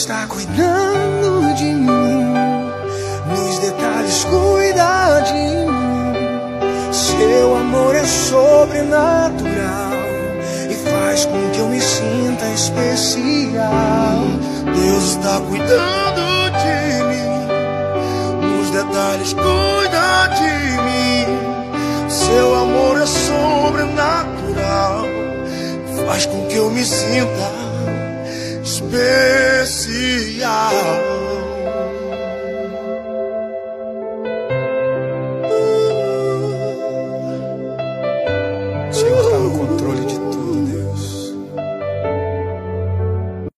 está cuidando de mim. Nos detalhes, cuida de mim. Seu amor é sobrenatural e faz com que eu me sinta especial. Deus está cuidando de mim. Nos detalhes, cuida de mim. Seu amor é sobrenatural faz com que eu me sinta especial.